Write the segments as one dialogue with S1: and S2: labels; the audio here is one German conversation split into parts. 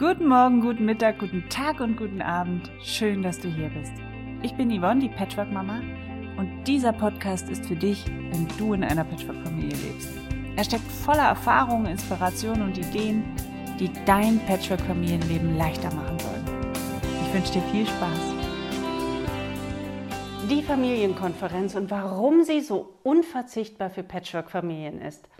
S1: Guten Morgen, guten Mittag, guten Tag und guten Abend. Schön, dass du hier bist. Ich bin Yvonne, die Patchwork-Mama, und dieser Podcast ist für dich, wenn du in einer Patchwork-Familie lebst. Er steckt voller Erfahrungen, Inspirationen und Ideen, die dein Patchwork-Familienleben leichter machen sollen. Ich wünsche dir viel Spaß.
S2: Die Familienkonferenz und warum sie so unverzichtbar für Patchwork-Familien ist –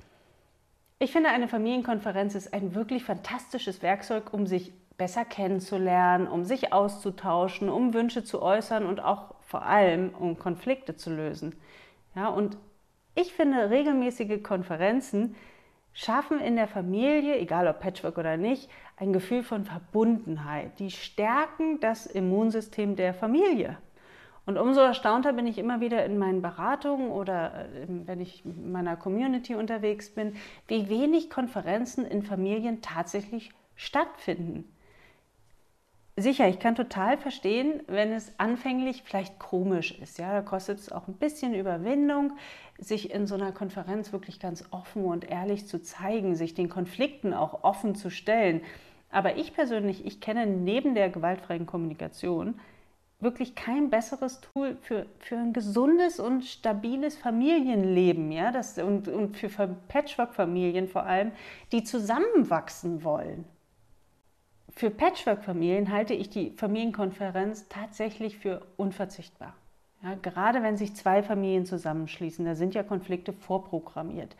S2: ich finde, eine Familienkonferenz ist ein wirklich fantastisches Werkzeug, um sich besser kennenzulernen, um sich auszutauschen, um Wünsche zu äußern und auch vor allem um Konflikte zu lösen. Ja, und ich finde, regelmäßige Konferenzen schaffen in der Familie, egal ob Patchwork oder nicht, ein Gefühl von Verbundenheit. Die stärken das Immunsystem der Familie. Und umso erstaunter bin ich immer wieder in meinen Beratungen oder äh, wenn ich in meiner Community unterwegs bin, wie wenig Konferenzen in Familien tatsächlich stattfinden. Sicher, ich kann total verstehen, wenn es anfänglich vielleicht komisch ist. Ja, da kostet es auch ein bisschen Überwindung, sich in so einer Konferenz wirklich ganz offen und ehrlich zu zeigen, sich den Konflikten auch offen zu stellen. Aber ich persönlich, ich kenne neben der gewaltfreien Kommunikation wirklich kein besseres Tool für, für ein gesundes und stabiles Familienleben, ja, das, und, und für Patchwork-Familien vor allem, die zusammenwachsen wollen. Für Patchwork-Familien halte ich die Familienkonferenz tatsächlich für unverzichtbar. Ja, gerade wenn sich zwei Familien zusammenschließen, da sind ja Konflikte vorprogrammiert.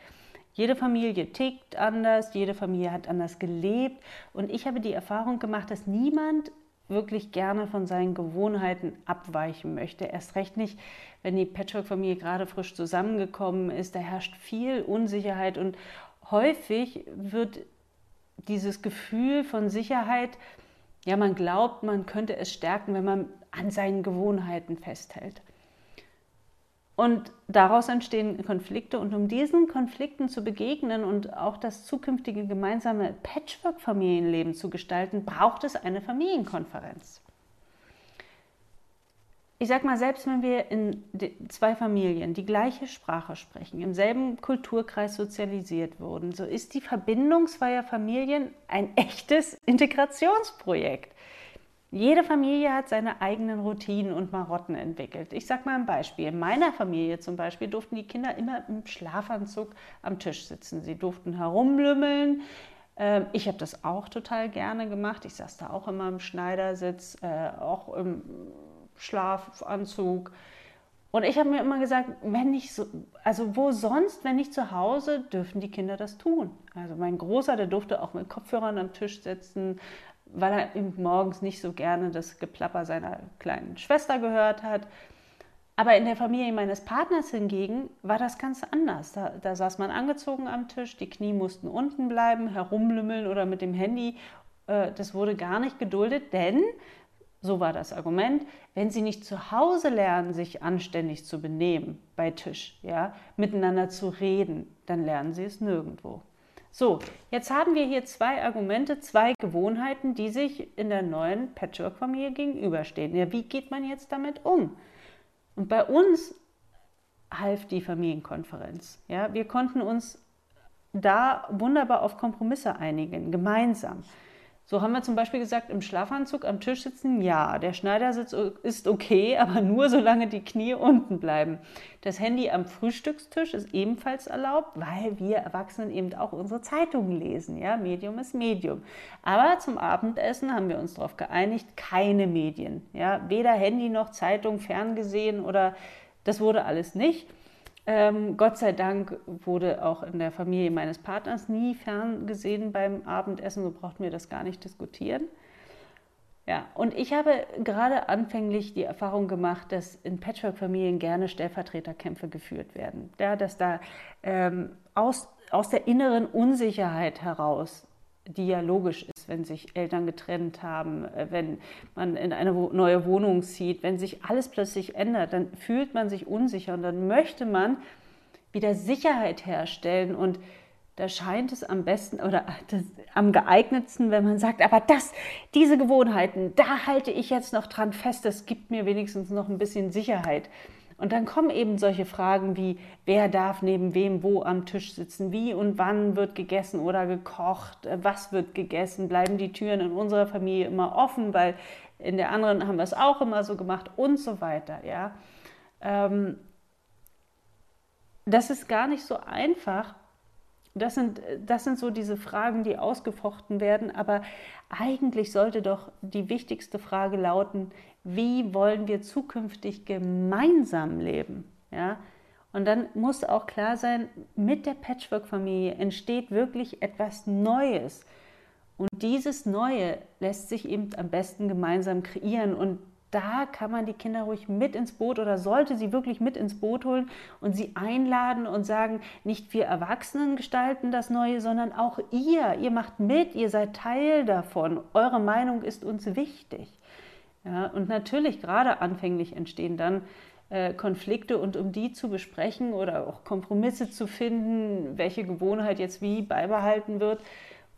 S2: Jede Familie tickt anders, jede Familie hat anders gelebt und ich habe die Erfahrung gemacht, dass niemand wirklich gerne von seinen Gewohnheiten abweichen möchte. Erst recht nicht, wenn die Patchwork-Familie gerade frisch zusammengekommen ist. Da herrscht viel Unsicherheit und häufig wird dieses Gefühl von Sicherheit, ja, man glaubt, man könnte es stärken, wenn man an seinen Gewohnheiten festhält. Und daraus entstehen Konflikte. Und um diesen Konflikten zu begegnen und auch das zukünftige gemeinsame Patchwork-Familienleben zu gestalten, braucht es eine Familienkonferenz. Ich sag mal, selbst wenn wir in zwei Familien die gleiche Sprache sprechen, im selben Kulturkreis sozialisiert wurden, so ist die Verbindung zweier Familien ein echtes Integrationsprojekt. Jede Familie hat seine eigenen Routinen und Marotten entwickelt. Ich sage mal ein Beispiel. In meiner Familie zum Beispiel durften die Kinder immer im Schlafanzug am Tisch sitzen. Sie durften herumlümmeln. Ähm, ich habe das auch total gerne gemacht. Ich saß da auch immer im Schneidersitz, äh, auch im Schlafanzug. Und ich habe mir immer gesagt, wenn nicht so, also wo sonst, wenn nicht zu Hause, dürfen die Kinder das tun. Also mein Großer, der durfte auch mit Kopfhörern am Tisch sitzen weil er eben morgens nicht so gerne das Geplapper seiner kleinen Schwester gehört hat. Aber in der Familie meines Partners hingegen war das ganz anders. Da, da, saß man angezogen am Tisch, die Knie mussten unten bleiben, herumlümmeln oder mit dem Handy. Äh, das wurde gar nicht geduldet, denn, so war das Argument, wenn sie nicht zu Hause lernen, sich anständig zu benehmen bei Tisch, ja, miteinander zu reden, dann lernen sie es nirgendwo. So, jetzt haben wir hier zwei Argumente, zwei Gewohnheiten, die sich in der neuen Patchwork-Familie gegenüberstehen. Ja, wie geht man jetzt damit um? Und bei uns half die Familienkonferenz. Ja, wir konnten uns da wunderbar auf Kompromisse einigen, gemeinsam. So haben wir zum Beispiel gesagt, im Schlafanzug am Tisch sitzen, ja, der Schneidersitz ist okay, aber nur solange die Knie unten bleiben. Das Handy am Frühstückstisch ist ebenfalls erlaubt, weil wir Erwachsenen eben auch unsere Zeitungen lesen. Ja, Medium ist Medium. Aber zum Abendessen haben wir uns darauf geeinigt, keine Medien. Ja, weder Handy noch Zeitung, ferngesehen oder das wurde alles nicht. Ähm, Gott sei Dank wurde auch in der Familie meines Partners nie ferngesehen beim Abendessen, so brauchten wir das gar nicht diskutieren. Ja, und ich habe gerade anfänglich die Erfahrung gemacht, dass in Patchwork-Familien gerne Stellvertreterkämpfe geführt werden. Ja, dass da ähm, aus, aus der inneren Unsicherheit heraus die ja logisch ist, wenn sich Eltern getrennt haben, äh, wenn man in eine neue Wohnung zieht, wenn sich alles plötzlich ändert, dann fühlt man sich unsicher und dann möchte man wieder Sicherheit herstellen und da scheint es am besten oder das, am geeignetsten, wenn man sagt, aber das, diese Gewohnheiten, da halte ich jetzt noch dran fest, das gibt mir wenigstens noch ein bisschen Sicherheit. Und dann kommen eben solche Fragen wie, wer darf neben wem wo am Tisch sitzen, wie und wann wird gegessen oder gekocht, äh, was wird gegessen, bleiben die Türen in unserer Familie immer offen, weil in der anderen haben wir es auch immer so gemacht und so weiter. Ja? Ähm, das ist gar nicht so einfach. Das sind, das sind so diese Fragen, die ausgefochten werden, aber eigentlich sollte doch die wichtigste Frage lauten, wie wollen wir zukünftig gemeinsam leben? Ja? Und dann muss auch klar sein, mit der Patchwork-Familie entsteht wirklich etwas Neues. Und dieses Neue lässt sich eben am besten gemeinsam kreieren. Und da kann man die Kinder ruhig mit ins Boot oder sollte sie wirklich mit ins Boot holen und sie einladen und sagen, nicht wir Erwachsenen gestalten das Neue, sondern auch ihr. Ihr macht mit, ihr seid Teil davon. Eure Meinung ist uns wichtig. Ja, und natürlich gerade anfänglich entstehen dann äh, Konflikte und um die zu besprechen oder auch Kompromisse zu finden, welche Gewohnheit jetzt wie beibehalten wird,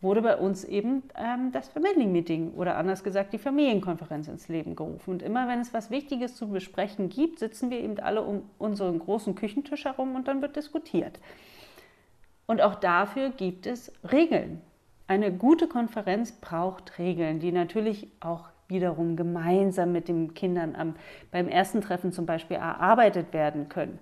S2: wurde bei uns eben ähm, das Family Meeting oder anders gesagt die Familienkonferenz ins Leben gerufen. Und immer wenn es was Wichtiges zu besprechen gibt, sitzen wir eben alle um unseren großen Küchentisch herum und dann wird diskutiert. Und auch dafür gibt es Regeln. Eine gute Konferenz braucht Regeln, die natürlich auch wiederum gemeinsam mit den Kindern am, beim ersten Treffen zum Beispiel erarbeitet werden können.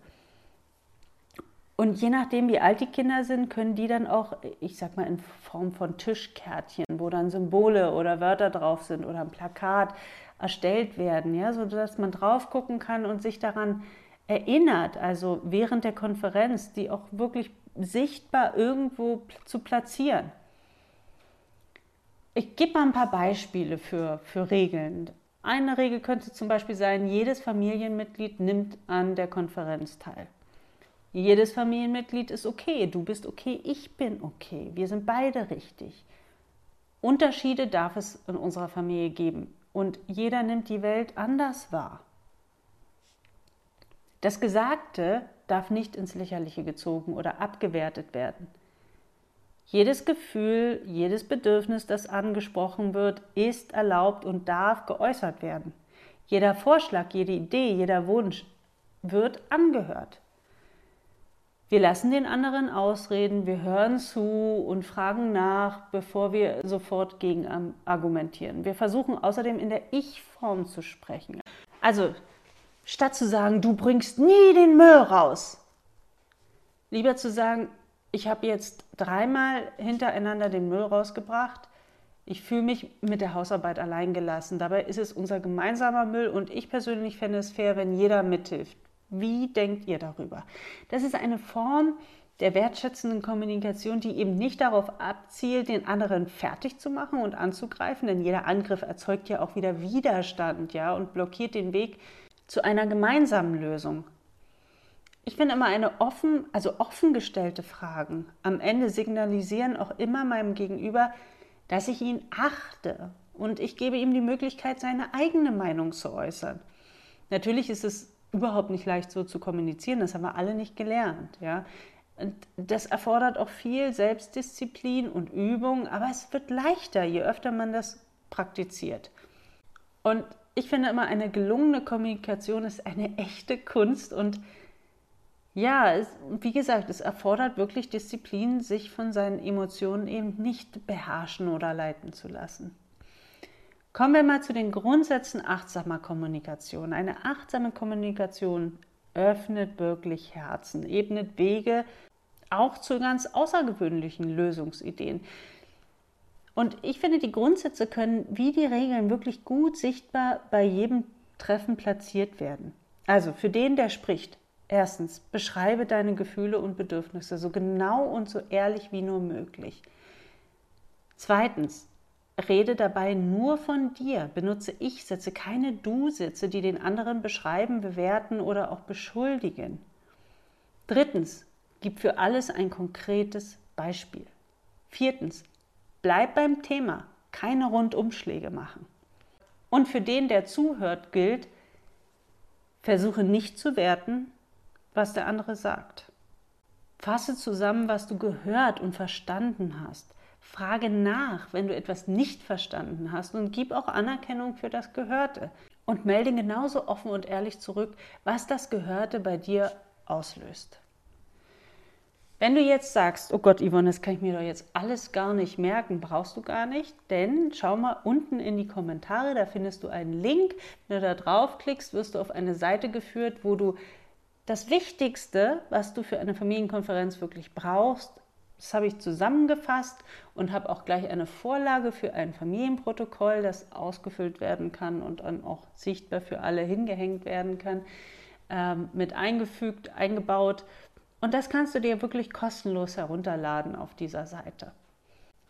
S2: Und je nachdem, wie alt die Kinder sind, können die dann auch, ich sag mal, in Form von Tischkärtchen, wo dann Symbole oder Wörter drauf sind oder ein Plakat erstellt werden, ja, sodass man drauf gucken kann und sich daran erinnert, also während der Konferenz, die auch wirklich sichtbar irgendwo zu platzieren. Ich gebe mal ein paar Beispiele für, für Regeln. Eine Regel könnte zum Beispiel sein, jedes Familienmitglied nimmt an der Konferenz teil. Jedes Familienmitglied ist okay. Du bist okay, ich bin okay. Wir sind beide richtig. Unterschiede darf es in unserer Familie geben und jeder nimmt die Welt anders wahr. Das Gesagte darf nicht ins Lächerliche gezogen oder abgewertet werden. Jedes Gefühl, jedes Bedürfnis, das angesprochen wird, ist erlaubt und darf geäußert werden. Jeder Vorschlag, jede Idee, jeder Wunsch wird angehört. Wir lassen den anderen ausreden, wir hören zu und fragen nach, bevor wir sofort gegen argumentieren. Wir versuchen außerdem in der Ich-Form zu sprechen. Also statt zu sagen, du bringst nie den Müll raus, lieber zu sagen, ich habe jetzt dreimal hintereinander den Müll rausgebracht. Ich fühle mich mit der Hausarbeit allein gelassen. Dabei ist es unser gemeinsamer Müll und ich persönlich fände es fair, wenn jeder mithilft. Wie denkt ihr darüber? Das ist eine Form der wertschätzenden Kommunikation, die eben nicht darauf abzielt, den anderen fertig zu machen und anzugreifen, denn jeder Angriff erzeugt ja auch wieder Widerstand, ja, und blockiert den Weg zu einer gemeinsamen Lösung. Ich finde immer eine offen, also offen gestellte Fragen am Ende signalisieren auch immer meinem Gegenüber, dass ich ihn achte und ich gebe ihm die Möglichkeit, seine eigene Meinung zu äußern. Natürlich ist es überhaupt nicht leicht so zu kommunizieren. Das haben wir alle nicht gelernt. Ja? Und das erfordert auch viel Selbstdisziplin und Übung, aber es wird leichter, je öfter man das praktiziert. Und ich finde immer, eine gelungene Kommunikation ist eine echte Kunst und ja, es, wie gesagt, es erfordert wirklich Disziplin, sich von seinen Emotionen eben nicht beherrschen oder leiten zu lassen. Kommen wir mal zu den Grundsätzen achtsamer Kommunikation. Eine achtsame Kommunikation öffnet wirklich Herzen, ebnet Wege auch zu ganz außergewöhnlichen Lösungsideen. Und ich finde, die Grundsätze können wie die Regeln wirklich gut sichtbar bei jedem Treffen platziert werden. Also für den, der spricht. Erstens, beschreibe deine Gefühle und Bedürfnisse so genau und so ehrlich wie nur möglich. Zweitens, Rede dabei nur von dir. Benutze Ich-Sätze, keine Du-Sätze, die den anderen beschreiben, bewerten oder auch beschuldigen. Drittens, gib für alles ein konkretes Beispiel. Viertens, bleib beim Thema, keine Rundumschläge machen. Und für den, der zuhört, gilt, versuche nicht zu werten, was der andere sagt. Fasse zusammen, was du gehört und verstanden hast. Frage nach, wenn du etwas nicht verstanden hast und gib auch Anerkennung für das Gehörte. und melde genauso offen und ehrlich zurück, was das Gehörte bei dir auslöst. Wenn du jetzt sagst, oh Gott, Yvonne, das kann ich mir doch jetzt alles gar nicht merken, brauchst du gar nicht, denn schau mal unten in die Kommentare, da findest du einen Link. Wenn du da draufklickst, wirst du auf eine Seite geführt, wo du das Wichtigste, was du für eine Familienkonferenz wirklich brauchst, das habe ich zusammengefasst und habe auch gleich eine Vorlage für ein Familienprotokoll, das ausgefüllt werden kann und dann auch sichtbar für alle hingehängt werden kann, ähm, mit eingefügt, eingebaut und das kannst du dir wirklich kostenlos herunterladen auf dieser Seite.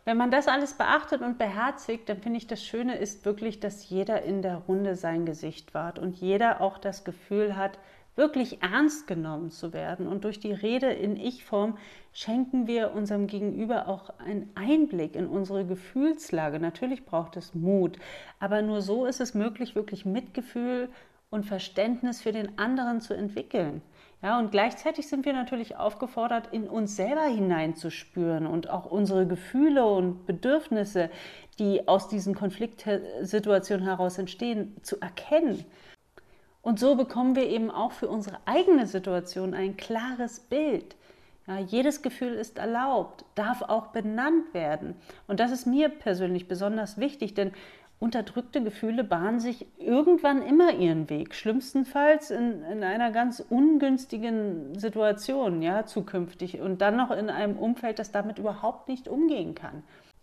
S2: Wenn man das alles beachtet und beherzigt, dann finde ich, das Schöne ist wirklich, dass jeder in der Runde sein Gesicht wahrt und jeder auch das Gefühl hat, wirklich ernst genommen zu werden. Und durch die Rede in Ich-Form schenken wir unserem Gegenüber auch einen Einblick in unsere Gefühlslage. Natürlich braucht es Mut, aber nur so ist es möglich, wirklich Mitgefühl und Verständnis für den anderen zu entwickeln. Ja, und gleichzeitig sind wir natürlich aufgefordert, in uns selber hineinzuspüren und auch unsere Gefühle und Bedürfnisse, die aus diesen Konfliktsituationen heraus entstehen, zu erkennen. Und so bekommen wir eben auch für unsere eigene Situation ein klares Bild. Ja, jedes Gefühl ist erlaubt, darf auch benannt werden. Und das ist mir persönlich besonders wichtig, denn unterdrückte Gefühle bahnen sich irgendwann immer ihren Weg, schlimmstenfalls in, in einer ganz ungünstigen Situation, ja, zukünftig und dann noch in einem Umfeld, das damit überhaupt nicht umgehen kann.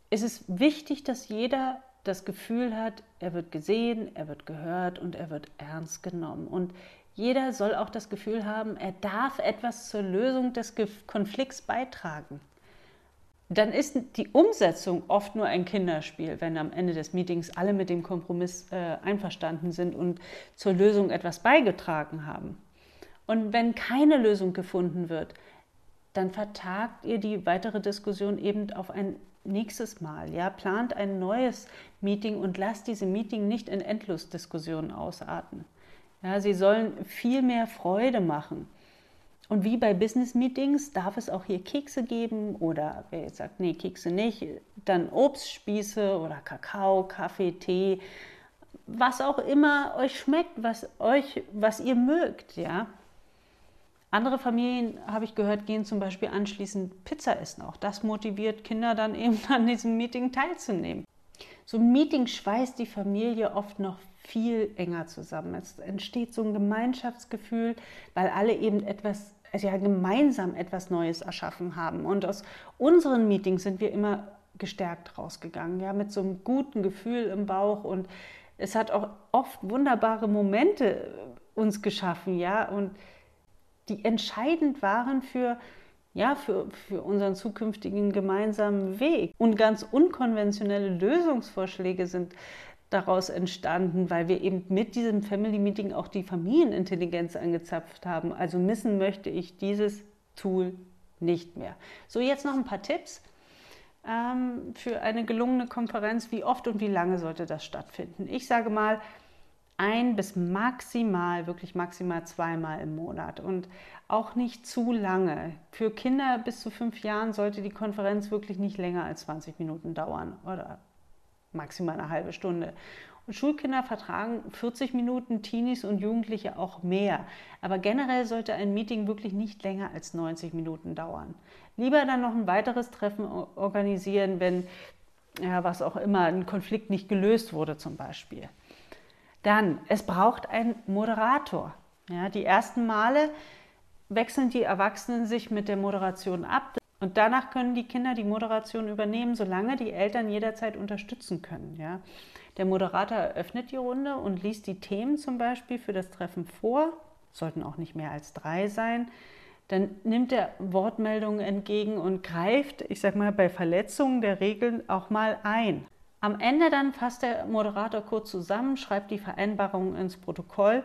S2: Es ist wichtig, dass jeder das Gefühl hat, er wird gesehen, er wird gehört und er wird ernst genommen. Und jeder soll auch das Gefühl haben, er darf etwas zur Lösung des Konflikts beitragen dann ist die Umsetzung oft nur ein Kinderspiel, wenn am Ende des Meetings alle mit dem Kompromiss äh, einverstanden sind und zur Lösung etwas beigetragen haben. Und wenn keine Lösung gefunden wird, dann vertagt ihr die weitere Diskussion eben auf ein nächstes Mal. Ja, plant ein neues Meeting und lasst diese Meeting nicht in Endlosdiskussionen ausarten. Ja, sie sollen viel mehr Freude machen. Und wie bei Business Meetings darf es auch hier Kekse geben oder wer jetzt sagt, nee, Kekse nicht, dann Obstspieße oder Kakao, Kaffee, Tee, was auch immer euch schmeckt, was euch, was ihr mögt, ja. Andere Familien, habe ich gehört, gehen zum Beispiel anschließend Pizza essen. Auch das motiviert Kinder dann eben an diesem Meeting teilzunehmen. So ein Meeting schweißt die Familie oft noch viel enger zusammen. Es entsteht so ein Gemeinschaftsgefühl, weil alle eben etwas also ja gemeinsam etwas Neues erschaffen haben. Und aus unseren Meetings sind wir immer gestärkt rausgegangen, ja, mit so einem guten Gefühl im Bauch. Und es hat auch oft wunderbare Momente uns geschaffen, ja, und die entscheidend waren für, ja, für, für unseren zukünftigen gemeinsamen Weg. Und ganz unkonventionelle Lösungsvorschläge sind daraus entstanden, weil wir eben mit diesem Family Meeting auch die Familienintelligenz angezapft haben. Also missen möchte ich dieses Tool nicht mehr. So, jetzt noch ein paar Tipps ähm, für eine gelungene Konferenz. Wie oft und wie lange sollte das stattfinden? Ich sage mal, ein bis maximal, wirklich maximal zweimal im Monat und auch nicht zu lange. Für Kinder bis zu fünf Jahren sollte die Konferenz wirklich nicht länger als 20 Minuten dauern oder maximal eine halbe Stunde. Und Schulkinder vertragen 40 Minuten, Teenies und Jugendliche auch mehr. Aber generell sollte ein Meeting wirklich nicht länger als 90 Minuten dauern. Lieber dann noch ein weiteres Treffen organisieren, wenn ja, was auch immer, ein Konflikt nicht gelöst wurde zum Beispiel. Dann, es braucht einen Moderator. Ja, die ersten Male wechseln die Erwachsenen sich mit der Moderation ab. Und danach können die Kinder die Moderation übernehmen, solange die Eltern jederzeit unterstützen können. Ja. Der Moderator eröffnet die Runde und liest die Themen zum Beispiel für das Treffen vor, sollten auch nicht mehr als drei sein. Dann nimmt er Wortmeldungen entgegen und greift, ich sag mal, bei Verletzungen der Regeln auch mal ein. Am Ende dann fasst der Moderator kurz zusammen, schreibt die Vereinbarungen ins Protokoll.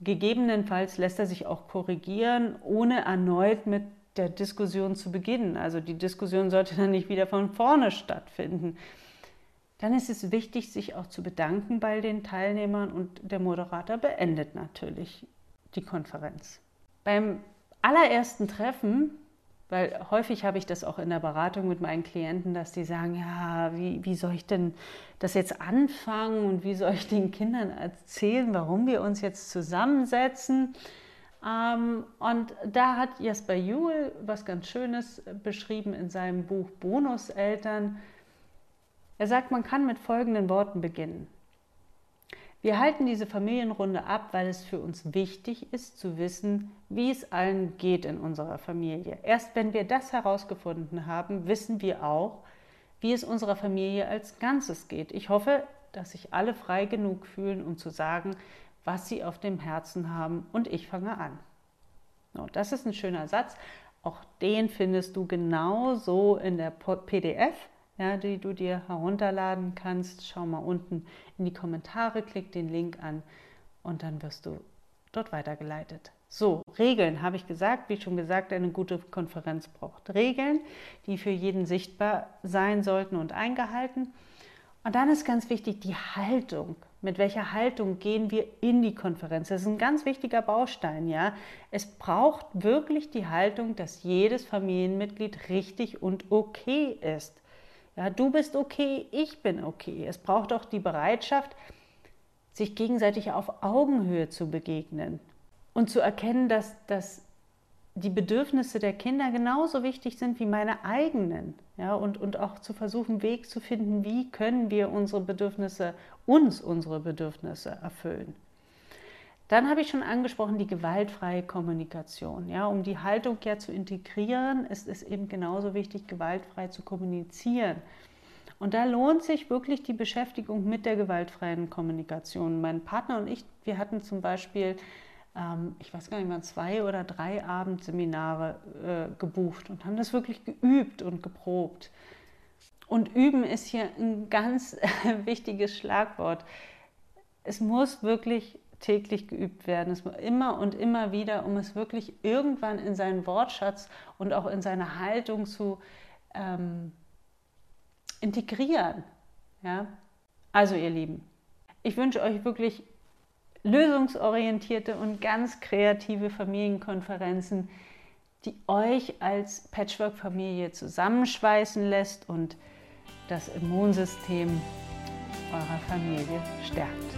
S2: Gegebenenfalls lässt er sich auch korrigieren, ohne erneut mit der Diskussion zu beginnen. Also die Diskussion sollte dann nicht wieder von vorne stattfinden. Dann ist es wichtig, sich auch zu bedanken bei den Teilnehmern und der Moderator beendet natürlich die Konferenz. Beim allerersten Treffen Weil häufig habe ich das auch in der Beratung mit meinen Klienten, dass die sagen, ja, wie, wie soll ich denn das jetzt anfangen und wie soll ich den Kindern erzählen, warum wir uns jetzt zusammensetzen? Ähm, und da hat Jasper Juhl was ganz Schönes beschrieben in seinem Buch Bonuseltern. Er sagt, man kann mit folgenden Worten beginnen. Wir halten diese Familienrunde ab, weil es für uns wichtig ist zu wissen, wie es allen geht in unserer Familie. Erst wenn wir das herausgefunden haben, wissen wir auch, wie es unserer Familie als Ganzes geht. Ich hoffe, dass sich alle frei genug fühlen, um zu sagen, was sie auf dem Herzen haben und ich fange an. So, das ist ein schöner Satz. Auch den findest du genauso in der PDF ja, die du dir herunterladen kannst. Schau mal unten in die Kommentare, klick den Link an und dann wirst du dort weitergeleitet. So, Regeln habe ich gesagt, wie schon gesagt, eine gute Konferenz braucht Regeln, die für jeden sichtbar sein sollten und eingehalten. Und dann ist ganz wichtig die Haltung. Mit welcher Haltung gehen wir in die Konferenz? Das ist ein ganz wichtiger Baustein, ja. Es braucht wirklich die Haltung, dass jedes Familienmitglied richtig und okay ist. Ja, du bist okay, ich bin okay. Es braucht auch die Bereitschaft, sich gegenseitig auf Augenhöhe zu begegnen und zu erkennen, dass, dass die Bedürfnisse der Kinder genauso wichtig sind wie meine eigenen. Ja, und, und auch zu versuchen, Weg zu finden, wie können wir unsere Bedürfnisse, uns unsere Bedürfnisse erfüllen. Dann habe ich schon angesprochen, die gewaltfreie Kommunikation. Ja, um die Haltung ja zu integrieren, ist es eben genauso wichtig, gewaltfrei zu kommunizieren. Und da lohnt sich wirklich die Beschäftigung mit der gewaltfreien Kommunikation. Mein Partner und ich, wir hatten zum Beispiel, ähm, ich weiß gar nicht mal, zwei oder drei Abendseminare äh, gebucht und haben das wirklich geübt und geprobt. Und üben ist hier ein ganz wichtiges Schlagwort. Es muss wirklich täglich geübt werden. Es immer und immer wieder, um es wirklich irgendwann in seinen Wortschatz und auch in seine Haltung zu ähm, integrieren. Ja? Also ihr Lieben, ich wünsche euch wirklich lösungsorientierte und ganz kreative Familienkonferenzen, die euch als Patchwork-Familie zusammenschweißen lässt und das Immunsystem eurer Familie stärkt.